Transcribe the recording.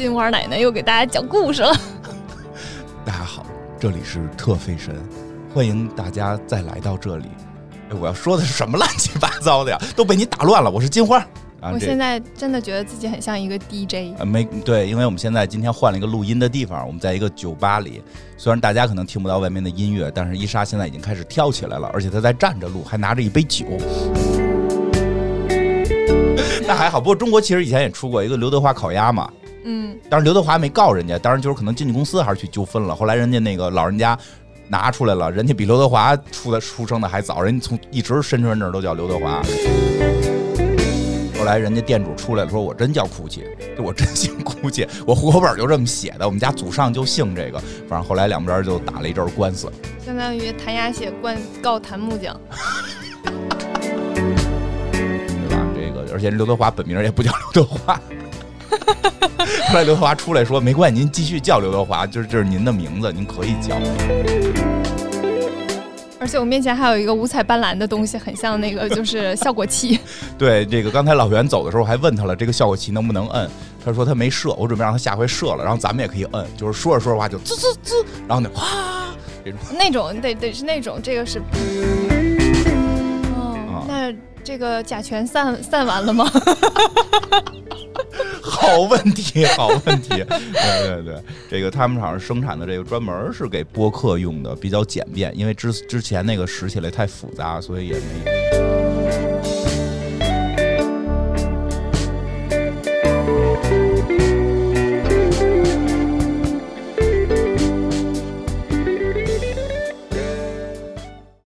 金花奶奶又给大家讲故事了。大家好，这里是特费神，欢迎大家再来到这里。哎，我要说的是什么乱七八糟的呀？都被你打乱了。我是金花。我现在真的觉得自己很像一个 DJ。呃，没对，因为我们现在今天换了一个录音的地方，我们在一个酒吧里。虽然大家可能听不到外面的音乐，但是伊莎现在已经开始跳起来了，而且她在站着录，还拿着一杯酒。那还好，不过中国其实以前也出过一个刘德华烤鸭嘛。嗯。当然刘德华没告人家，当然就是可能经纪公司还是去纠纷了。后来人家那个老人家拿出来了，人家比刘德华出的出生的还早，人家从一直身份证都叫刘德华。后来人家店主出来了，说我真叫哭泣，我真姓哭泣，我户口本就这么写的，我们家祖上就姓这个。反正后来两边就打了一阵官司，相当于谭牙血灌告谭木匠，对吧？这个而且刘德华本名也不叫刘德华。后来刘德华出来说没关系，您继续叫刘德华，就是这是您的名字，您可以叫。而且我面前还有一个五彩斑斓的东西，很像那个就是效果器。对，这个刚才老袁走的时候还问他了，这个效果器能不能摁？他说他没设，我准备让他下回设了，然后咱们也可以摁，就是说着说着话就滋滋滋，然后那哗这种。那种得得是那种，这个是。哦，那这个甲醛散散完了吗？好问题，好问题，对对对，这个他们厂生产的这个专门是给播客用的，比较简便，因为之之前那个使起来太复杂，所以也没